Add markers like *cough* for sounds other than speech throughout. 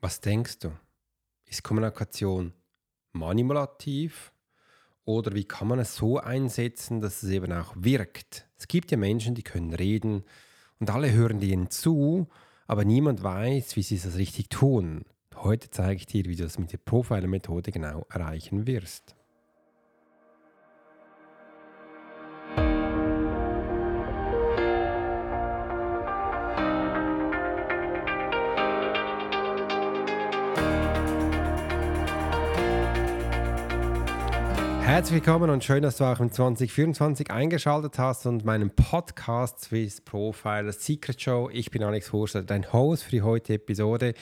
Was denkst du? Ist Kommunikation manipulativ oder wie kann man es so einsetzen, dass es eben auch wirkt? Es gibt ja Menschen, die können reden und alle hören denen zu, aber niemand weiß, wie sie das richtig tun. Heute zeige ich dir, wie du das mit der Profiler-Methode genau erreichen wirst. Herzlich willkommen und schön, dass du auch im 2024 eingeschaltet hast und meinen Podcast Swiss Profiler Secret Show. Ich bin Alex Horster, dein Host für die heutige Episode.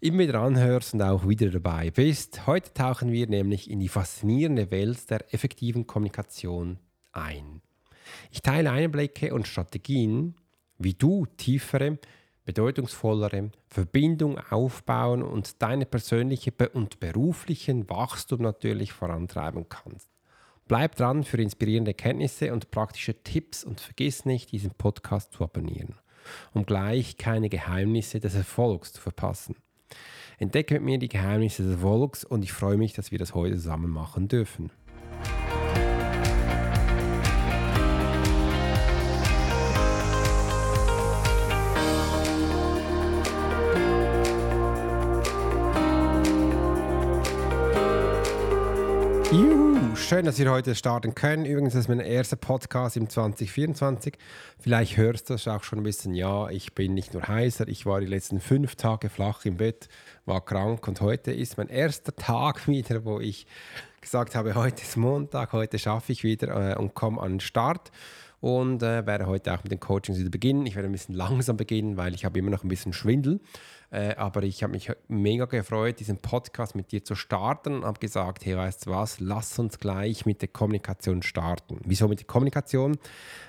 Immer wieder anhörst und auch wieder dabei bist. Heute tauchen wir nämlich in die faszinierende Welt der effektiven Kommunikation ein. Ich teile Einblicke und Strategien, wie du tiefere bedeutungsvollere Verbindung aufbauen und deine persönliche und beruflichen Wachstum natürlich vorantreiben kannst. Bleib dran für inspirierende Kenntnisse und praktische Tipps und vergiss nicht, diesen Podcast zu abonnieren, um gleich keine Geheimnisse des Erfolgs zu verpassen. Entdecke mit mir die Geheimnisse des Erfolgs und ich freue mich, dass wir das heute zusammen machen dürfen. Juhu, schön, dass wir heute starten können. Übrigens, das ist mein erster Podcast im 2024. Vielleicht hörst du es auch schon ein bisschen. Ja, ich bin nicht nur heiser, ich war die letzten fünf Tage flach im Bett, war krank und heute ist mein erster Tag *laughs* wieder, wo ich gesagt habe, heute ist Montag, heute schaffe ich wieder äh, und komme an den Start und äh, werde heute auch mit den Coachings wieder beginnen. Ich werde ein bisschen langsam beginnen, weil ich habe immer noch ein bisschen Schwindel. Äh, aber ich habe mich mega gefreut, diesen Podcast mit dir zu starten und habe gesagt, hey, weißt du was, lass uns gleich mit der Kommunikation starten. Wieso mit der Kommunikation?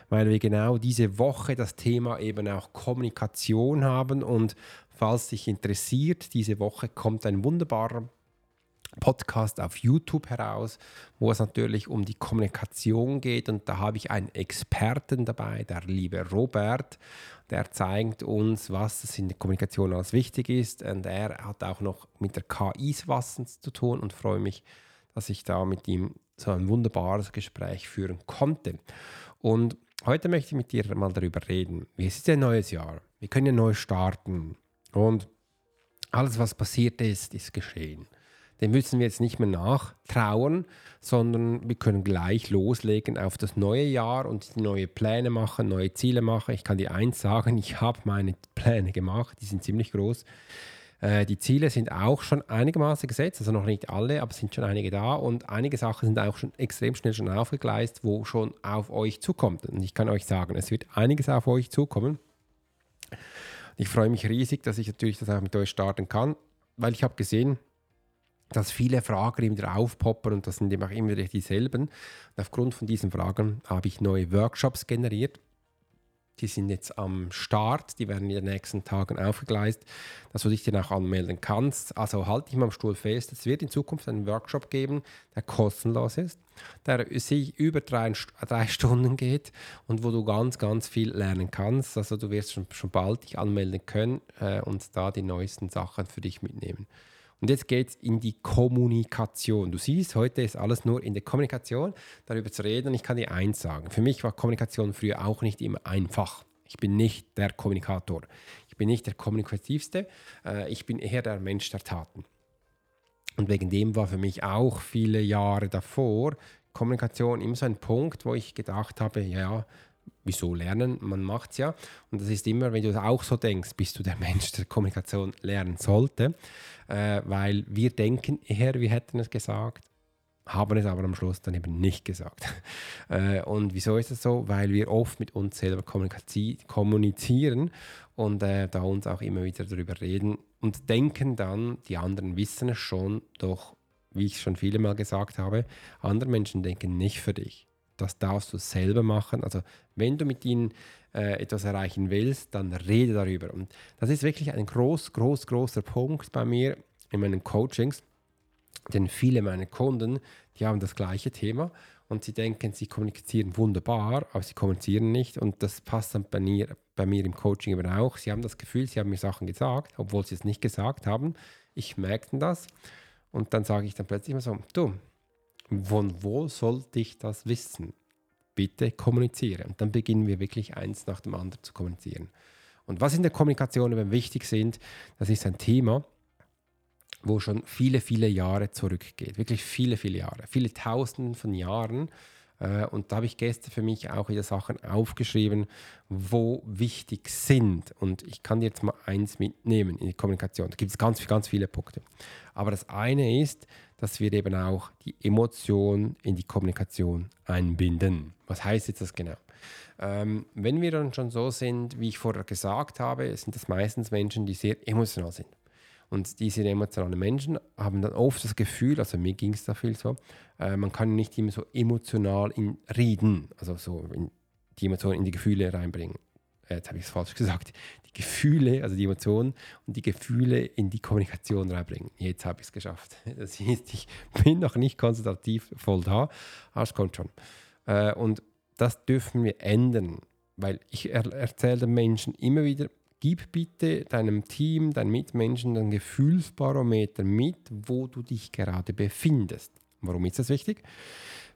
Weil wir genau diese Woche das Thema eben auch Kommunikation haben und falls dich interessiert, diese Woche kommt ein wunderbarer Podcast auf YouTube heraus, wo es natürlich um die Kommunikation geht. Und da habe ich einen Experten dabei, der liebe Robert. Der zeigt uns, was in der Kommunikation als wichtig ist. Und er hat auch noch mit der KI was zu tun und freue mich, dass ich da mit ihm so ein wunderbares Gespräch führen konnte. Und heute möchte ich mit dir mal darüber reden. Wie ist ein neues Jahr? Wir können ja neu starten. Und alles, was passiert ist, ist geschehen dem müssen wir jetzt nicht mehr nachtrauern, sondern wir können gleich loslegen auf das neue Jahr und neue Pläne machen, neue Ziele machen. Ich kann dir eins sagen, ich habe meine Pläne gemacht, die sind ziemlich groß. Äh, die Ziele sind auch schon einigermaßen gesetzt, also noch nicht alle, aber es sind schon einige da und einige Sachen sind auch schon extrem schnell schon aufgegleist, wo schon auf euch zukommt. Und ich kann euch sagen, es wird einiges auf euch zukommen. Ich freue mich riesig, dass ich natürlich das auch mit euch starten kann, weil ich habe gesehen, dass viele Fragen immer aufpoppen und das sind immer immer dieselben. Und aufgrund von diesen Fragen habe ich neue Workshops generiert. Die sind jetzt am Start, die werden in den nächsten Tagen aufgegleist, dass du dich dann auch anmelden kannst. Also halte dich mal am Stuhl fest. Es wird in Zukunft einen Workshop geben, der kostenlos ist, der sich über drei, drei Stunden geht und wo du ganz, ganz viel lernen kannst. Also du wirst schon, schon bald dich anmelden können äh, und da die neuesten Sachen für dich mitnehmen. Und jetzt geht es in die Kommunikation. Du siehst, heute ist alles nur in der Kommunikation, darüber zu reden. Und ich kann dir eins sagen: Für mich war Kommunikation früher auch nicht immer einfach. Ich bin nicht der Kommunikator. Ich bin nicht der Kommunikativste. Äh, ich bin eher der Mensch der Taten. Und wegen dem war für mich auch viele Jahre davor Kommunikation immer so ein Punkt, wo ich gedacht habe, ja, wieso lernen? Man macht es ja. Und das ist immer, wenn du auch so denkst, bist du der Mensch, der Kommunikation lernen sollte. Äh, weil wir denken eher, wir hätten es gesagt, haben es aber am Schluss dann eben nicht gesagt. *laughs* Äh, und wieso ist das so? Weil wir oft mit uns selber kommunizieren und äh, da uns auch immer wieder darüber reden und denken dann, die anderen wissen es schon, doch wie ich schon viele Mal gesagt habe, andere Menschen denken nicht für dich das darfst du selber machen. Also wenn du mit ihnen äh, etwas erreichen willst, dann rede darüber. Und das ist wirklich ein groß, groß, großer Punkt bei mir in meinen Coachings, denn viele meiner Kunden, die haben das gleiche Thema und sie denken, sie kommunizieren wunderbar, aber sie kommunizieren nicht und das passt dann bei mir, bei mir im Coaching eben auch. Sie haben das Gefühl, sie haben mir Sachen gesagt, obwohl sie es nicht gesagt haben. Ich merke das und dann sage ich dann plötzlich mal so, du, von wo sollte ich das wissen? Bitte kommuniziere. Und dann beginnen wir wirklich eins nach dem anderen zu kommunizieren. Und was in der Kommunikation eben wichtig sind, das ist ein Thema, wo schon viele, viele Jahre zurückgeht. Wirklich viele, viele Jahre. Viele Tausenden von Jahren. Äh, und da habe ich gestern für mich auch wieder Sachen aufgeschrieben, wo wichtig sind. Und ich kann dir jetzt mal eins mitnehmen in die Kommunikation. Da gibt es ganz, ganz viele Punkte. Aber das eine ist, dass wir eben auch die Emotion in die Kommunikation einbinden. Was heißt jetzt das genau? Ähm, wenn wir dann schon so sind, wie ich vorher gesagt habe, sind das meistens Menschen, die sehr emotional sind. Und diese emotionalen Menschen haben dann oft das Gefühl, also mir ging es da viel so, äh, man kann nicht immer so emotional in reden, also so in die Emotionen in die Gefühle reinbringen. Jetzt habe ich es falsch gesagt. Die Gefühle, also die Emotionen und die Gefühle in die Kommunikation reinbringen. Jetzt habe ich es geschafft. *laughs* Das heißt, ich bin noch nicht konzentrativ voll da, aber es kommt schon. Äh, und das dürfen wir ändern, weil ich er erzähle den Menschen immer wieder, Gib bitte deinem Team, deinen Mitmenschen ein Gefühlsbarometer mit, wo du dich gerade befindest. Warum ist das wichtig?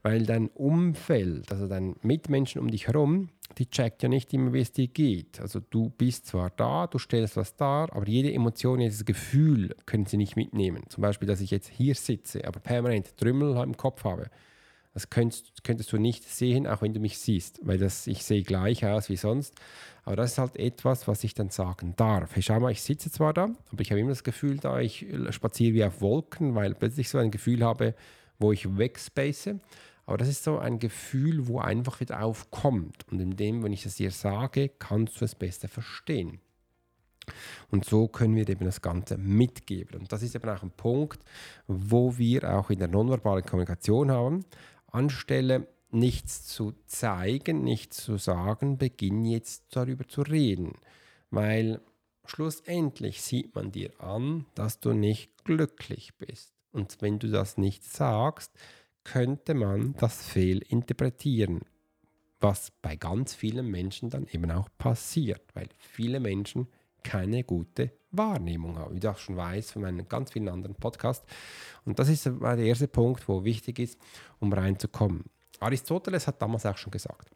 Weil dein Umfeld, also dein Mitmenschen um dich herum, die checkt ja nicht immer, wie es dir geht. Also du bist zwar da, du stellst was dar, aber jede Emotion, jedes Gefühl können sie nicht mitnehmen. Zum Beispiel, dass ich jetzt hier sitze, aber permanent Trümmel im Kopf habe. Das könntest, könntest, du nicht sehen, auch wenn du mich siehst, weil das, ich sehe gleich aus wie sonst. Aber das ist halt etwas, was ich dann sagen darf. Hey, schau mal, ich sitze zwar da, aber ich habe immer das Gefühl, da ich spaziere wie auf Wolken, weil plötzlich so ein Gefühl habe, wo ich wegspace. Aber das ist so ein Gefühl, wo einfach wieder aufkommt. Und in dem, wenn ich es dir sage, kannst du es besser verstehen. Und so können wir eben das Ganze mitgeben. Und das ist eben auch ein Punkt, wo wir auch in der nonverbalen Kommunikation haben. Anstelle nichts zu zeigen, nichts zu sagen, beginn jetzt darüber zu reden. Weil schlussendlich sieht man dir an, dass du nicht glücklich bist. Und wenn du das nicht sagst, könnte man das fehlinterpretieren. Was bei ganz vielen Menschen dann eben auch passiert, weil viele Menschen keine gute Wahrnehmung haben, wie du auch schon weißt von meinen ganz vielen anderen Podcasts. Und das ist der erste Punkt, wo wichtig ist, um reinzukommen. Aristoteles hat damals auch schon gesagt,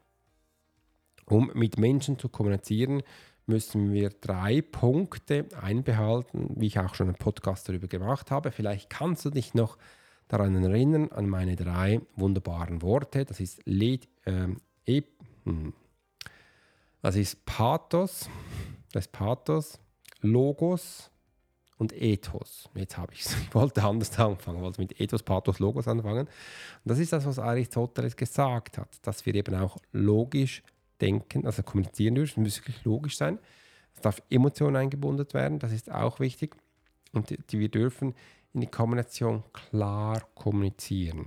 um mit Menschen zu kommunizieren, müssen wir drei Punkte einbehalten, wie ich auch schon einen Podcast darüber gemacht habe. Vielleicht kannst du dich noch daran erinnern, an meine drei wunderbaren Worte. Das ist, Led, ähm, e, das ist Pathos, das Pathos, Logos und Ethos. Jetzt habe ich es. Ich wollte anders anfangen, wollte mit Ethos, Pathos, Logos anfangen. Und das ist das, was Aristoteles gesagt hat, dass wir eben auch logisch denken, also kommunizieren dürfen, muss wirklich logisch sein. Es darf Emotionen eingebunden werden, das ist auch wichtig. Und die, die wir dürfen in die Kombination klar kommunizieren.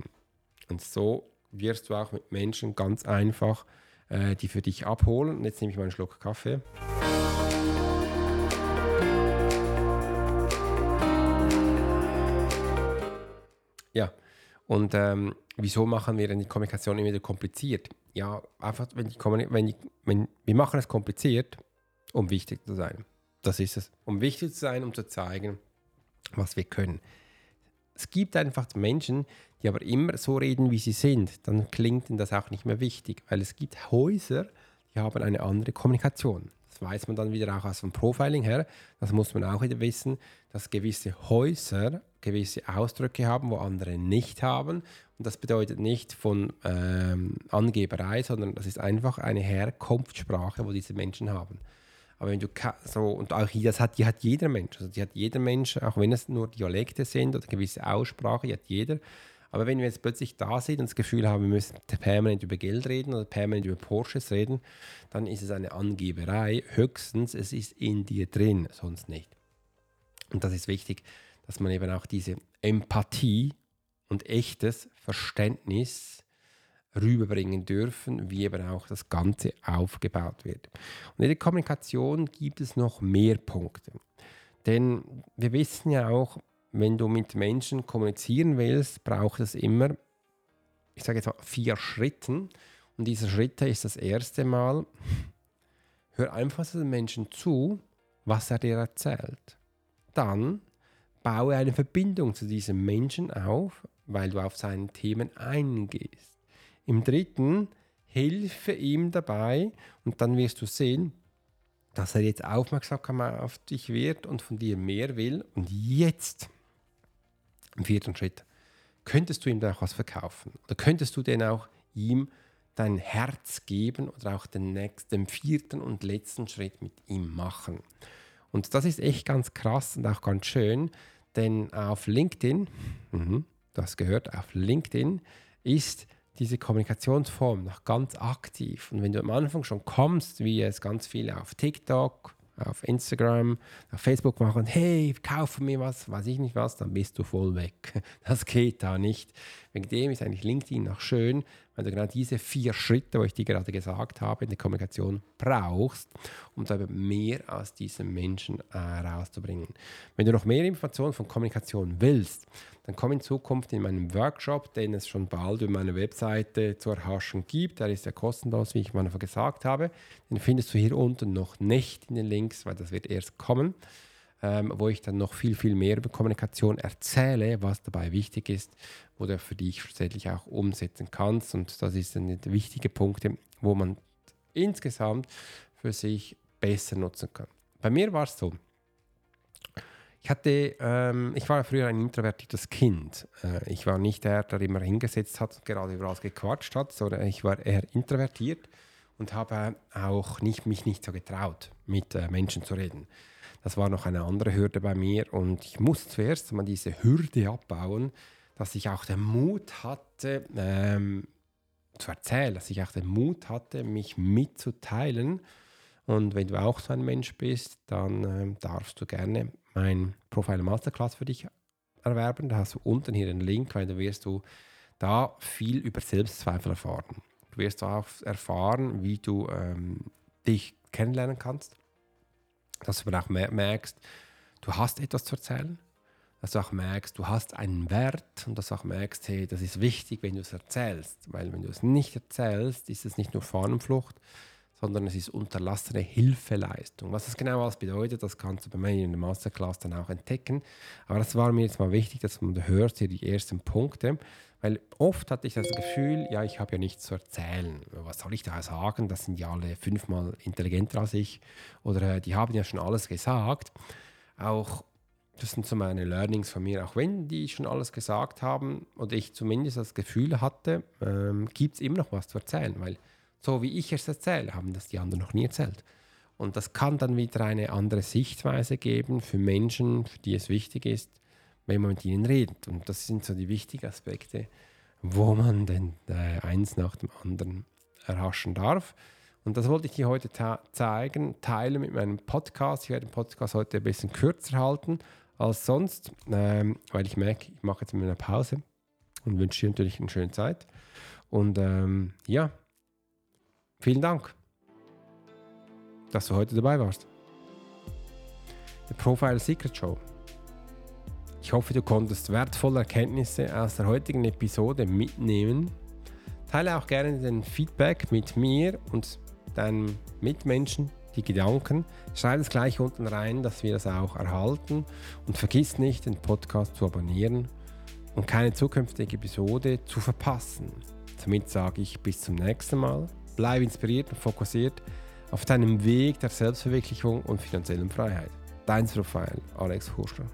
Und so wirst du auch mit Menschen ganz einfach äh, die für dich abholen. Und jetzt nehme ich mal einen Schluck Kaffee. Und ähm, wieso machen wir denn die Kommunikation immer wieder kompliziert? Ja, einfach, wenn die, wenn die, wenn, wir machen es kompliziert, um wichtig zu sein. Das ist es. Um wichtig zu sein, um zu zeigen, was wir können. Es gibt einfach Menschen, die aber immer so reden, wie sie sind. Dann klingt ihnen das auch nicht mehr wichtig, weil es gibt Häuser, die haben eine andere Kommunikation. Das weiß man dann wieder auch aus dem Profiling her. Das muss man auch wieder wissen, dass gewisse Häuser gewisse Ausdrücke haben, wo andere nicht haben. Und das bedeutet nicht von ähm, Angeberei, sondern das ist einfach eine Herkunftssprache, wo diese Menschen haben. Aber wenn du so, und auch hier, das hat, die hat jeder Mensch. Also die hat jeder Mensch, auch wenn es nur Dialekte sind oder gewisse Aussprache, die hat jeder. Aber wenn wir jetzt plötzlich da sind und das Gefühl haben, wir müssen permanent über Geld reden oder permanent über Porsches reden, dann ist es eine Angeberei. Höchstens, es ist in dir drin, sonst nicht. Und das ist wichtig, dass man eben auch diese Empathie und echtes Verständnis rüberbringen dürfen, wie eben auch das Ganze aufgebaut wird. Und in der Kommunikation gibt es noch mehr Punkte. Denn wir wissen ja auch, wenn du mit Menschen kommunizieren willst, braucht es immer ich sage jetzt mal, vier Schritten. Und diese Schritte ist das erste Mal, hör einfach den Menschen zu, was er dir erzählt. Dann baue eine Verbindung zu diesem Menschen auf, weil du auf seine Themen eingehst. Im dritten, hilfe ihm dabei und dann wirst du sehen, dass er jetzt aufmerksam auf dich wird und von dir mehr will. Und jetzt, im vierten Schritt, könntest du ihm dann auch was verkaufen. Oder könntest du denn auch ihm dein Herz geben oder auch den nächsten, vierten und letzten Schritt mit ihm machen. Und das ist echt ganz krass und auch ganz schön, denn auf LinkedIn, mh, das gehört, auf LinkedIn ist diese Kommunikationsform noch ganz aktiv. Und wenn du am Anfang schon kommst, wie es ganz viele auf TikTok, auf Instagram, auf Facebook machen, hey, kauf mir was, weiß ich nicht was, dann bist du voll weg. *laughs* Das geht da nicht. Wegen dem ist eigentlich LinkedIn noch schön, weil du genau diese vier Schritte, wo ich dir gerade gesagt habe, in der Kommunikation brauchst, um da mehr aus diesem Menschen äh, rauszubringen. Wenn du noch mehr Informationen von Kommunikation willst, dann komm in Zukunft in meinem Workshop, den es schon bald über meine Webseite zu erhaschen gibt. Der ist ja kostenlos, wie ich Anfang gesagt habe. Den findest du hier unten noch nicht in den Links, weil das wird erst kommen ähm, wo ich dann noch viel, viel mehr über Kommunikation erzähle, was dabei wichtig ist, du für dich schlussendlich auch umsetzen kannst. Und das ist ein wichtige Punkte, wo man insgesamt für sich besser nutzen kann. Bei mir war es so, ich hatte, ähm, ich war früher ein introvertiertes Kind. Äh, ich war nicht der, der immer hingesetzt hat und gerade über alles gequatscht hat, sondern ich war eher introvertiert und habe auch nicht, mich nicht so getraut, mit äh, Menschen zu reden. Das war noch eine andere Hürde bei mir und ich musste zuerst mal diese Hürde abbauen, dass ich auch den Mut hatte, ähm, zu erzählen, dass ich auch den Mut hatte, mich mitzuteilen. Und wenn du auch so ein Mensch bist, dann ähm, darfst du gerne mein Profile Masterclass für dich erwerben. Da hast du unten hier den Link, weil da wirst du da viel über Selbstzweifel erfahren. Du wirst auch erfahren, wie du ähm, dich kennenlernen kannst dass du auch merkst, du hast etwas zu erzählen, dass du auch merkst, du hast einen Wert und dass du auch merkst, hey, das ist wichtig, wenn du es erzählst, weil wenn du es nicht erzählst, ist es nicht nur Fahnenflucht, sondern es ist unterlassene Hilfeleistung. Was das genau alles bedeutet, das kannst du bei mir in der Masterclass dann auch entdecken. Aber das war mir jetzt mal wichtig, dass man hört hier die ersten Punkte, weil oft hatte ich das Gefühl, ja, ich habe ja nichts zu erzählen. Was soll ich da sagen? Das sind ja alle fünfmal intelligenter als ich. Oder äh, die haben ja schon alles gesagt. Auch das sind so meine Learnings von mir. Auch wenn die schon alles gesagt haben oder ich zumindest das Gefühl hatte, ähm, gibt es immer noch was zu erzählen. Weil so wie ich es erzähle, haben das die anderen noch nie erzählt. Und das kann dann wieder eine andere Sichtweise geben für Menschen, für die es wichtig ist, wenn man mit ihnen redet. Und das sind so die wichtigen Aspekte, wo man denn äh, eins nach dem anderen erhaschen darf. Und das wollte ich dir heute zeigen, teilen mit meinem Podcast. Ich werde den Podcast heute ein bisschen kürzer halten als sonst, ähm, weil ich merke, ich mache jetzt eine Pause und wünsche dir natürlich eine schöne Zeit. Und ähm, ja, vielen Dank, dass du heute dabei warst. The Profile Secret Show. Ich hoffe, du konntest wertvolle Erkenntnisse aus der heutigen Episode mitnehmen. Teile auch gerne den Feedback mit mir und deinen Mitmenschen, die Gedanken. Schreib es gleich unten rein, dass wir das auch erhalten. Und vergiss nicht, den Podcast zu abonnieren und keine zukünftige Episode zu verpassen. Damit sage ich bis zum nächsten Mal. Bleib inspiriert und fokussiert auf deinem Weg der Selbstverwirklichung und finanziellen Freiheit. Dein Profil, Alex Hurscher.